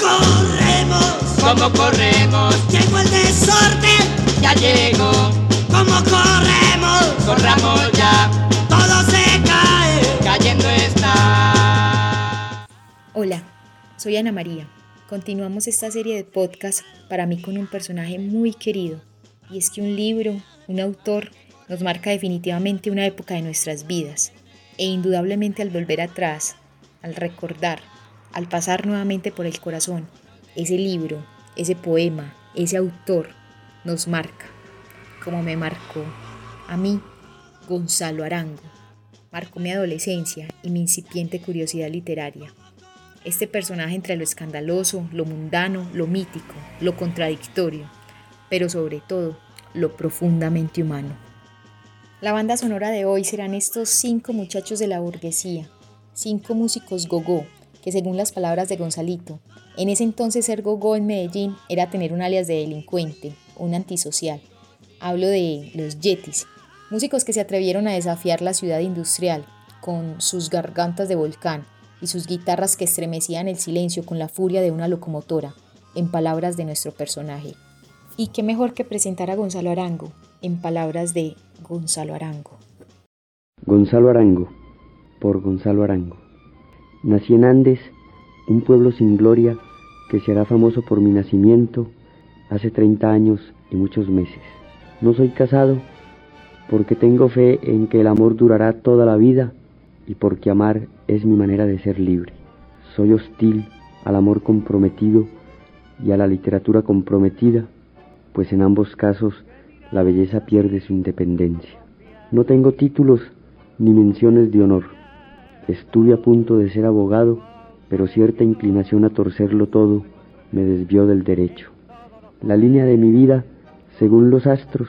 corremos? ¿Cómo corremos? Llegó el desorden, Ya llegó, ¿cómo corremos? corramos ya, Todo se cae. cayendo está. Hola, soy Ana María. Continuamos esta serie de podcast para mí con un personaje muy querido. Y es que un libro, un autor, nos marca definitivamente una época de nuestras vidas. E indudablemente al volver atrás, al recordar, al pasar nuevamente por el corazón, ese libro, ese poema, ese autor nos marca, como me marcó a mí Gonzalo Arango. Marcó mi adolescencia y mi incipiente curiosidad literaria. Este personaje entre lo escandaloso, lo mundano, lo mítico, lo contradictorio, pero sobre todo lo profundamente humano. La banda sonora de hoy serán estos cinco muchachos de la burguesía, cinco músicos gogó, que según las palabras de Gonzalito, en ese entonces ser gogó en Medellín era tener un alias de delincuente, un antisocial. Hablo de los Yetis, músicos que se atrevieron a desafiar la ciudad industrial con sus gargantas de volcán y sus guitarras que estremecían el silencio con la furia de una locomotora, en palabras de nuestro personaje. Y qué mejor que presentar a Gonzalo Arango, en palabras de Gonzalo Arango. Gonzalo Arango, por Gonzalo Arango. Nací en Andes, un pueblo sin gloria que será famoso por mi nacimiento hace 30 años y muchos meses. No soy casado porque tengo fe en que el amor durará toda la vida y porque amar es mi manera de ser libre. Soy hostil al amor comprometido y a la literatura comprometida, pues en ambos casos la belleza pierde su independencia. No tengo títulos ni menciones de honor. Estuve a punto de ser abogado, pero cierta inclinación a torcerlo todo me desvió del derecho. La línea de mi vida, según los astros,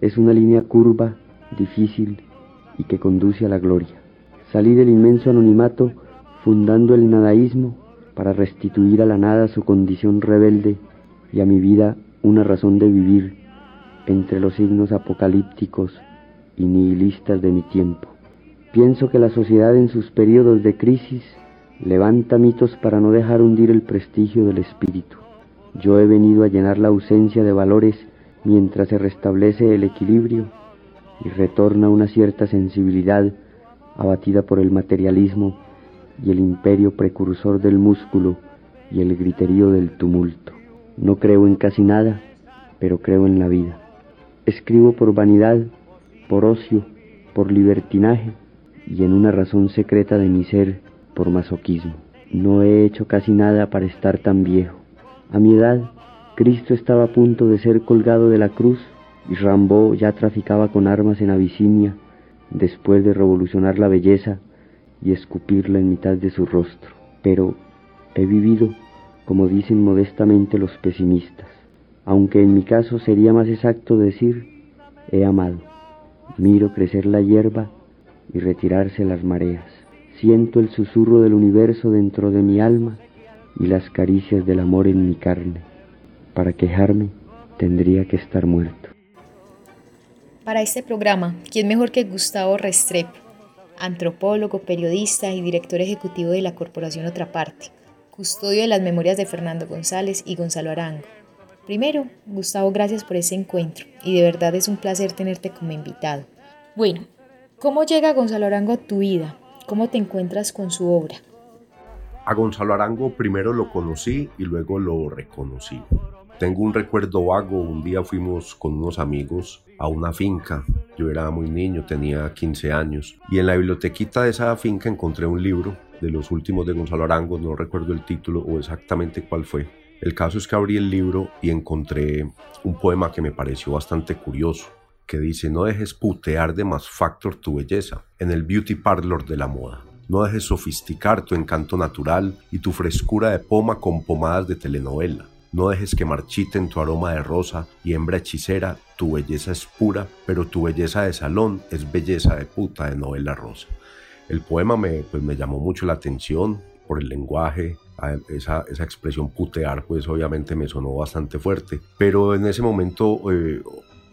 es una línea curva, difícil y que conduce a la gloria. Salí del inmenso anonimato fundando el nadaísmo para restituir a la nada su condición rebelde y a mi vida una razón de vivir entre los signos apocalípticos y nihilistas de mi tiempo. Pienso que la sociedad en sus periodos de crisis levanta mitos para no dejar hundir el prestigio del espíritu. Yo he venido a llenar la ausencia de valores mientras se restablece el equilibrio y retorna una cierta sensibilidad abatida por el materialismo y el imperio precursor del músculo y el griterío del tumulto. No creo en casi nada, pero creo en la vida. Escribo por vanidad, por ocio, por libertinaje y en una razón secreta de mi ser, por masoquismo. No he hecho casi nada para estar tan viejo. A mi edad, Cristo estaba a punto de ser colgado de la cruz y Rambo ya traficaba con armas en Abisinia después de revolucionar la belleza y escupirla en mitad de su rostro. Pero he vivido, como dicen modestamente los pesimistas, aunque en mi caso sería más exacto decir, he amado. Miro crecer la hierba y retirarse las mareas. Siento el susurro del universo dentro de mi alma y las caricias del amor en mi carne. Para quejarme tendría que estar muerto. Para este programa, ¿quién mejor que Gustavo Restrepo, antropólogo, periodista y director ejecutivo de la Corporación Otra Parte, custodio de las memorias de Fernando González y Gonzalo Arango? Primero, Gustavo, gracias por ese encuentro y de verdad es un placer tenerte como invitado. Bueno, ¿cómo llega Gonzalo Arango a tu vida? ¿Cómo te encuentras con su obra? A Gonzalo Arango primero lo conocí y luego lo reconocí. Tengo un recuerdo vago, un día fuimos con unos amigos a una finca, yo era muy niño, tenía 15 años, y en la bibliotequita de esa finca encontré un libro de los últimos de Gonzalo Arango, no recuerdo el título o exactamente cuál fue. El caso es que abrí el libro y encontré un poema que me pareció bastante curioso, que dice, no dejes putear de más factor tu belleza en el beauty parlor de la moda. No dejes sofisticar tu encanto natural y tu frescura de poma con pomadas de telenovela. No dejes que marchiten tu aroma de rosa y hembra hechicera, tu belleza es pura, pero tu belleza de salón es belleza de puta de novela rosa. El poema me, pues, me llamó mucho la atención por el lenguaje, esa, esa, expresión putear, pues obviamente me sonó bastante fuerte, pero en ese momento eh,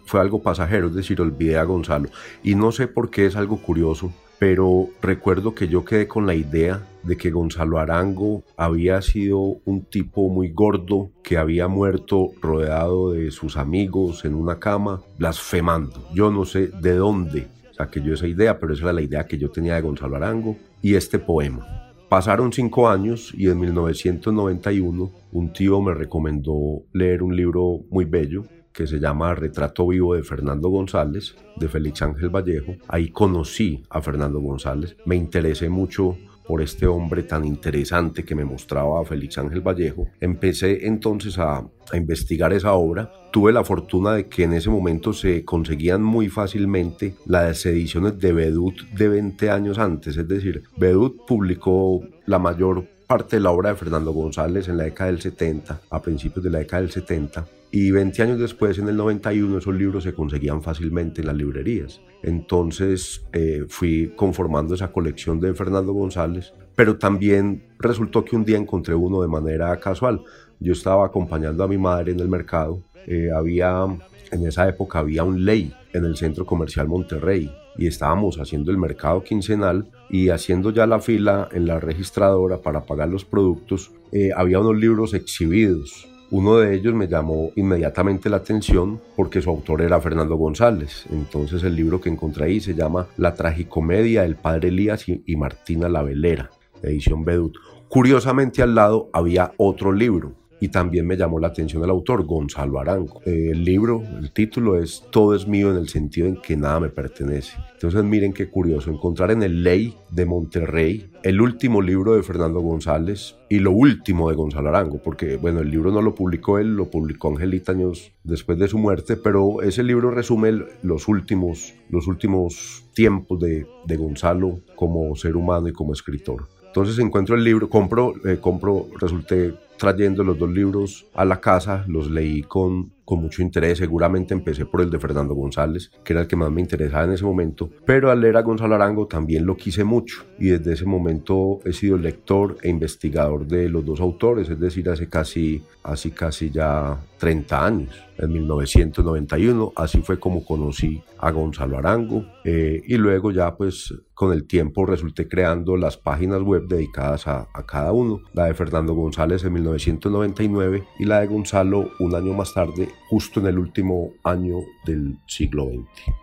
fue algo pasajero, es decir, olvidé a Gonzalo. Y no sé por qué es algo curioso, pero recuerdo que yo quedé con la idea de que Gonzalo Arango había sido un tipo muy gordo que había muerto rodeado de sus amigos en una cama, blasfemando. Yo no sé de dónde saqué yo esa idea, pero esa era la idea que yo tenía de Gonzalo Arango y este poema. Pasaron cinco años y en 1991 un tío me recomendó leer un libro muy bello que se llama Retrato Vivo de Fernando González, de Félix Ángel Vallejo. Ahí conocí a Fernando González, me interesé mucho por este hombre tan interesante que me mostraba Félix Ángel Vallejo. Empecé entonces a, a, investigar esa obra. Tuve la fortuna de que en ese momento se conseguían muy fácilmente las ediciones de Bedut de 20 años antes. Es decir, Bedut publicó la mayor parte de la obra de Fernando González en la década del 70, a principios de la década del 70, y 20 años después, en el 91, esos libros se conseguían fácilmente en las librerías. Entonces eh, fui conformando esa colección de Fernando González, pero también resultó que un día encontré uno de manera casual. Yo estaba acompañando a mi madre en el mercado, eh, había, en esa época había un ley en el centro comercial Monterrey y estábamos haciendo el mercado quincenal y haciendo ya la fila en la registradora para pagar los productos, eh, había unos libros exhibidos uno de ellos me llamó inmediatamente la atención porque su autor era Fernando González. Entonces el libro que encontré ahí se llama La tragicomedia del padre Elías y Martina la Velera, edición Bedut. Curiosamente al lado había otro libro y también me llamó la atención el autor, Gonzalo Arango. El libro, el título es Todo es mío en el sentido en que nada me pertenece. Entonces miren qué curioso, encontrar en el Ley de Monterrey el último libro de Fernando González y lo último de Gonzalo Arango, porque bueno, el libro no lo publicó él, lo publicó Angelita años después de su muerte, pero ese libro resume los últimos, los últimos tiempos de, de Gonzalo como ser humano y como escritor. Entonces encuentro el libro, compro, eh, compro, resulté trayendo los dos libros a la casa, los leí con, con mucho interés, seguramente empecé por el de Fernando González, que era el que más me interesaba en ese momento, pero al leer a Gonzalo Arango también lo quise mucho y desde ese momento he sido lector e investigador de los dos autores, es decir, hace casi, así casi ya 30 años, en 1991, así fue como conocí a Gonzalo Arango eh, y luego ya pues con el tiempo resulté creando las páginas web dedicadas a, a cada uno, la de Fernando González en 1999 y la de Gonzalo un año más tarde, justo en el último año del siglo XX.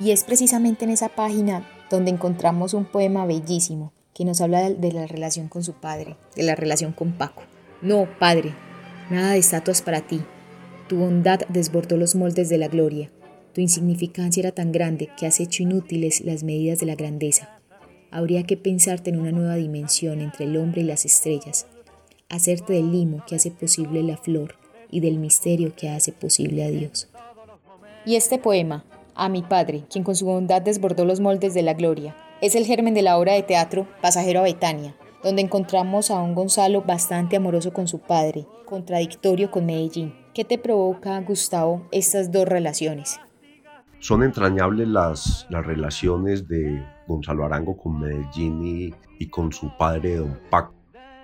Y es precisamente en esa página donde encontramos un poema bellísimo que nos habla de la relación con su padre, de la relación con Paco. No, padre, nada de estatuas para ti. Tu bondad desbordó los moldes de la gloria. Tu insignificancia era tan grande que has hecho inútiles las medidas de la grandeza. Habría que pensarte en una nueva dimensión entre el hombre y las estrellas, hacerte del limo que hace posible la flor y del misterio que hace posible a Dios. Y este poema, a mi padre, quien con su bondad desbordó los moldes de la gloria, es el germen de la obra de teatro Pasajero a Betania, donde encontramos a un Gonzalo bastante amoroso con su padre, contradictorio con Medellín. ¿Qué te provoca, Gustavo, estas dos relaciones? Son entrañables las, las relaciones de Gonzalo Arango con Medellín y, y con su padre, don Paco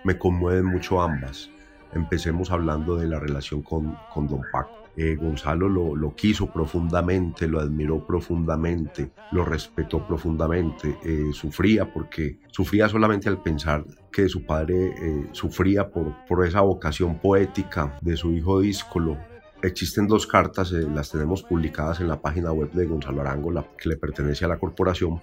me conmueven mucho ambas. Empecemos hablando de la relación con, con don Paco. Eh, Gonzalo lo, lo, quiso profundamente, lo admiró profundamente, lo respetó profundamente, eh, sufría porque sufría solamente al pensar que su padre eh, sufría por, por esa vocación poética de su hijo díscolo, Existen dos cartas, eh, las tenemos publicadas en la página web de Gonzalo Arango, la que le pertenece a la corporación.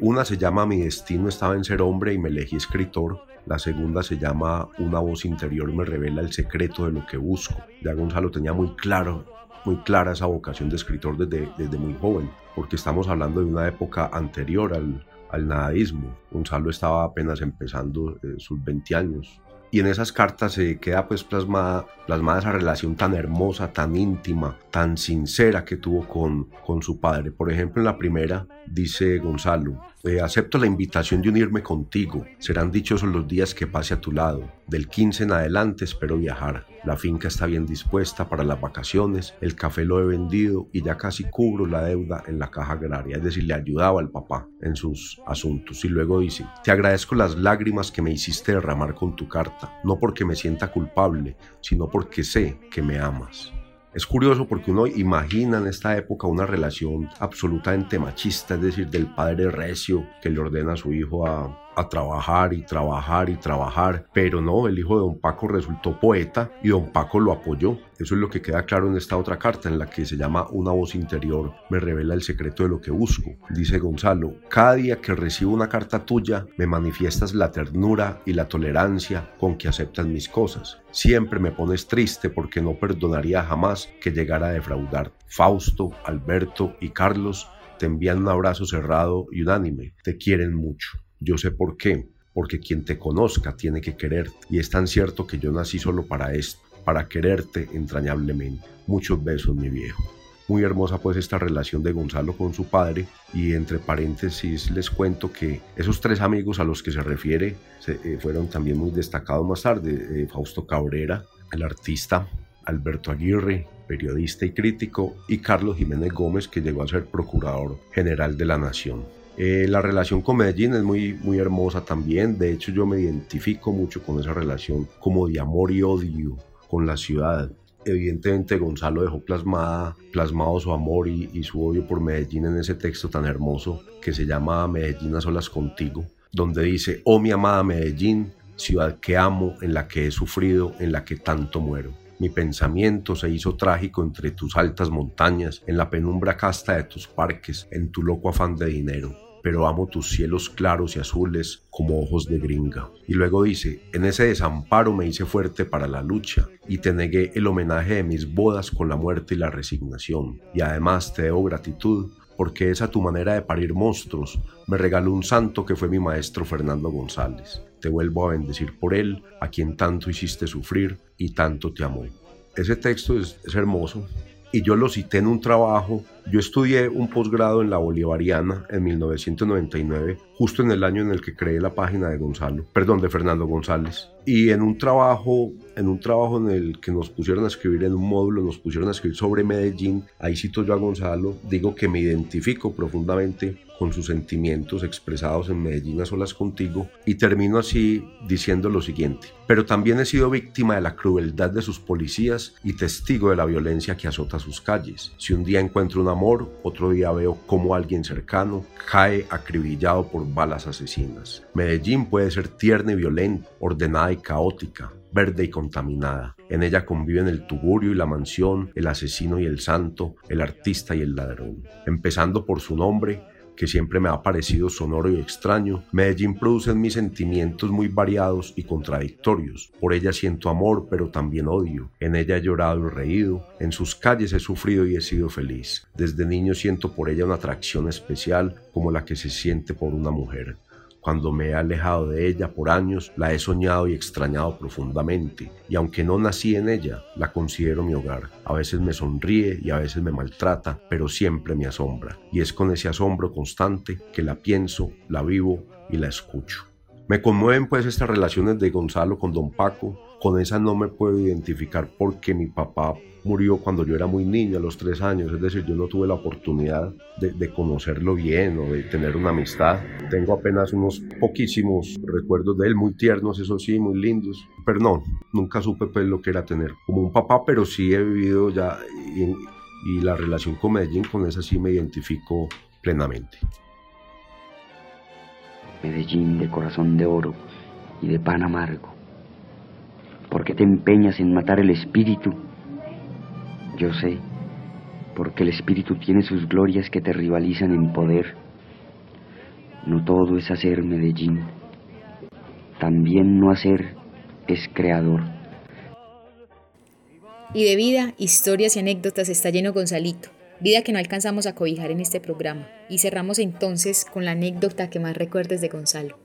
Una se llama Mi destino estaba en ser hombre y me elegí escritor. La segunda se llama Una voz interior me revela el secreto de lo que busco. Ya Gonzalo tenía muy claro, muy clara esa vocación de escritor desde, desde muy joven, porque estamos hablando de una época anterior al, al nadaísmo. Gonzalo estaba apenas empezando eh, sus 20 años, y en esas cartas se queda pues plasmada, plasmada esa relación tan hermosa, tan íntima, tan sincera que tuvo con, con su padre. Por ejemplo, en la primera dice Gonzalo, eh, acepto la invitación de unirme contigo. Serán dichosos los días que pase a tu lado. Del 15 en adelante espero viajar. La finca está bien dispuesta para las vacaciones, el café lo he vendido y ya casi cubro la deuda en la caja agraria. Es decir, le ayudaba al papá en sus asuntos. Y luego dice, te agradezco las lágrimas que me hiciste derramar con tu carta, no porque me sienta culpable, sino porque sé que me amas. Es curioso porque uno imagina en esta época una relación absolutamente machista, es decir, del padre recio que le ordena a su hijo a, a trabajar y trabajar y trabajar, pero no, el hijo de don Paco resultó poeta y don Paco lo apoyó. Eso es lo que queda claro en esta otra carta, en la que se llama Una voz interior me revela el secreto de lo que busco. Dice Gonzalo, cada día que recibo una carta tuya me manifiestas la ternura y la tolerancia con que aceptas mis cosas. Siempre me pones triste porque no perdonaría jamás que llegara a defraudar. Fausto, Alberto y Carlos te envían un abrazo cerrado y unánime. Te quieren mucho. Yo sé por qué, porque quien te conozca tiene que quererte. Y es tan cierto que yo nací solo para esto, para quererte entrañablemente. Muchos besos, mi viejo. Muy hermosa pues esta relación de Gonzalo con su padre y entre paréntesis les cuento que esos tres amigos a los que se refiere eh, fueron también muy destacados más tarde. Eh, Fausto Cabrera, el artista, Alberto Aguirre, periodista y crítico, y Carlos Jiménez Gómez, que llegó a ser procurador general de la Nación. Eh, la relación con Medellín es muy, muy hermosa también. De hecho, yo me identifico mucho con esa relación como de amor y odio con la ciudad. Evidentemente, Gonzalo dejó plasmada, plasmado su amor y, y su odio por Medellín en ese texto tan hermoso que se llama Medellín a solas contigo, donde dice, oh mi amada Medellín, ciudad que amo, en la que he sufrido, en la que tanto muero. Mi pensamiento se hizo trágico entre tus altas montañas, en la penumbra casta de tus parques, en tu loco afán de dinero pero amo tus cielos claros y azules como ojos de gringa. Y luego dice, en ese desamparo me hice fuerte para la lucha y te negué el homenaje de mis bodas con la muerte y la resignación. Y además te debo gratitud porque esa tu manera de parir monstruos me regaló un santo que fue mi maestro Fernando González. Te vuelvo a bendecir por él, a quien tanto hiciste sufrir y tanto te amó. Ese texto es, es hermoso, y yo lo cité en un trabajo. Yo estudié un posgrado en la Bolivariana en 1999, justo en el año en el que creé la página de Gonzalo, perdón, de Fernando González. Y en un trabajo, en un trabajo en el que nos pusieron a escribir en un módulo, nos pusieron a escribir sobre Medellín, ahí cito yo a Gonzalo, digo que me identifico profundamente con sus sentimientos expresados en Medellín a solas contigo y termino así diciendo lo siguiente. Pero también he sido víctima de la crueldad de sus policías y testigo de la violencia que azota sus calles. Si un día encuentro un amor, otro día veo cómo alguien cercano cae acribillado por balas asesinas. Medellín puede ser tierna y violenta, ordenada y caótica, verde y contaminada. En ella conviven el tugurio y la mansión, el asesino y el santo, el artista y el ladrón. Empezando por su nombre, que siempre me ha parecido sonoro y extraño, Medellín produce en mis sentimientos muy variados y contradictorios. Por ella siento amor, pero también odio. En ella he llorado y reído. En sus calles he sufrido y he sido feliz. Desde niño siento por ella una atracción especial como la que se siente por una mujer. Cuando me he alejado de ella por años, la he soñado y extrañado profundamente, y aunque no nací en ella, la considero mi hogar. A veces me sonríe y a veces me maltrata, pero siempre me asombra, y es con ese asombro constante que la pienso, la vivo y la escucho. Me conmueven pues estas relaciones de Gonzalo con don Paco, con esa no me puedo identificar porque mi papá murió cuando yo era muy niño, a los tres años, es decir, yo no tuve la oportunidad de, conocerlo bien o de tener una amistad. Tengo apenas unos poquísimos recuerdos de él, muy tiernos, eso sí, muy lindos, pero no, nunca supe pues lo que era tener como un papá, pero sí he vivido ya y, y la relación con Medellín, con esa sí me identifico plenamente. Medellín de corazón de oro y de pan amargo. ¿Por qué te empeñas en matar el espíritu yo sé, porque el espíritu tiene sus glorias que te rivalizan en poder. No todo es hacer Medellín. También no hacer es creador. Y de vida, historias y anécdotas está lleno Gonzalito, vida que no alcanzamos a cobijar en este programa. Y cerramos entonces con la anécdota que más recuerdes de Gonzalo.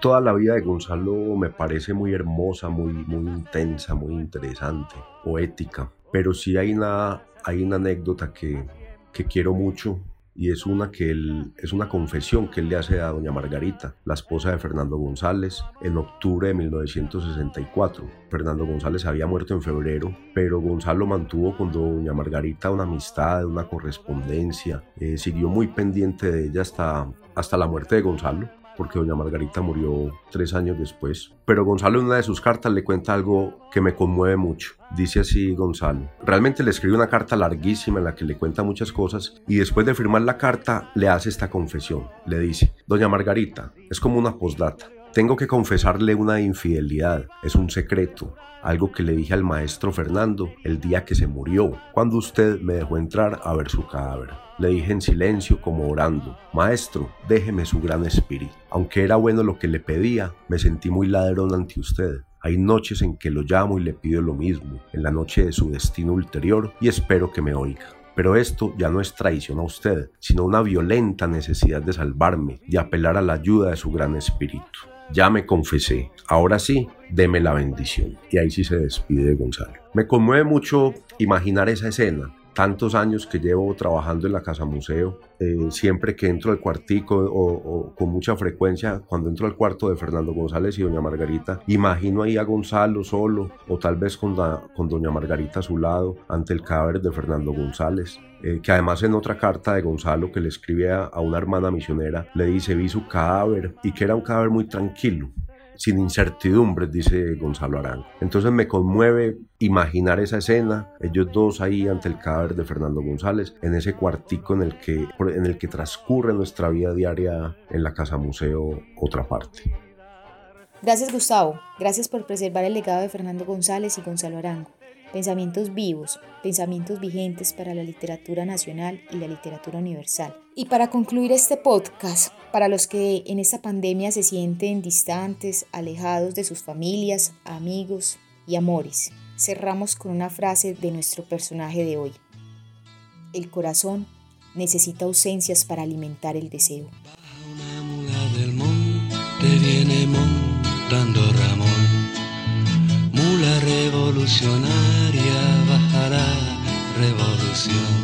Toda la vida de Gonzalo me parece muy hermosa, muy, muy intensa, muy interesante, poética pero sí hay una, hay una anécdota que, que quiero mucho y es una que él, es una confesión que él le hace a doña Margarita, la esposa de Fernando González, en octubre de 1964. Fernando González había muerto en febrero, pero Gonzalo mantuvo con doña Margarita una amistad, una correspondencia, eh, siguió muy pendiente de ella hasta, hasta la muerte de Gonzalo porque doña Margarita murió tres años después. Pero Gonzalo en una de sus cartas le cuenta algo que me conmueve mucho. Dice así Gonzalo. Realmente le escribe una carta larguísima en la que le cuenta muchas cosas y después de firmar la carta le hace esta confesión. Le dice, Doña Margarita, es como una postdata. Tengo que confesarle una infidelidad, es un secreto, algo que le dije al maestro Fernando el día que se murió, cuando usted me dejó entrar a ver su cadáver. Le dije en silencio como orando, Maestro, déjeme su gran espíritu. Aunque era bueno lo que le pedía, me sentí muy ladrón ante usted. Hay noches en que lo llamo y le pido lo mismo, en la noche de su destino ulterior, y espero que me oiga. Pero esto ya no es traición a usted, sino una violenta necesidad de salvarme, de apelar a la ayuda de su gran espíritu. Ya me confesé, ahora sí, deme la bendición. Y ahí sí se despide Gonzalo. Me conmueve mucho imaginar esa escena, tantos años que llevo trabajando en la Casa Museo, eh, siempre que entro al cuartico o, con mucha frecuencia, cuando entro al cuarto de Fernando González y doña Margarita, imagino ahí a Gonzalo solo o tal vez con, doña Margarita a su lado ante el cadáver de Fernando González. Eh, que además en otra carta de Gonzalo que le escribe a, a una hermana misionera, le dice vi su cadáver y que era un cadáver muy tranquilo, sin incertidumbres, dice Gonzalo Arango. Entonces me conmueve imaginar esa escena, ellos dos ahí ante el cadáver de Fernando González, en ese cuartico en el que, en el que transcurre nuestra vida diaria en la Casa Museo, otra parte. Gracias Gustavo, gracias por preservar el legado de Fernando González y Gonzalo Arango. Pensamientos vivos, pensamientos vigentes para la literatura nacional y la literatura universal. Y para concluir este podcast, para los que en esta pandemia se sienten distantes, alejados de sus familias, amigos y amores, cerramos con una frase de nuestro personaje de hoy. El corazón necesita ausencias para alimentar el deseo. Una mula del viene montando revolucionaria bajará revolución.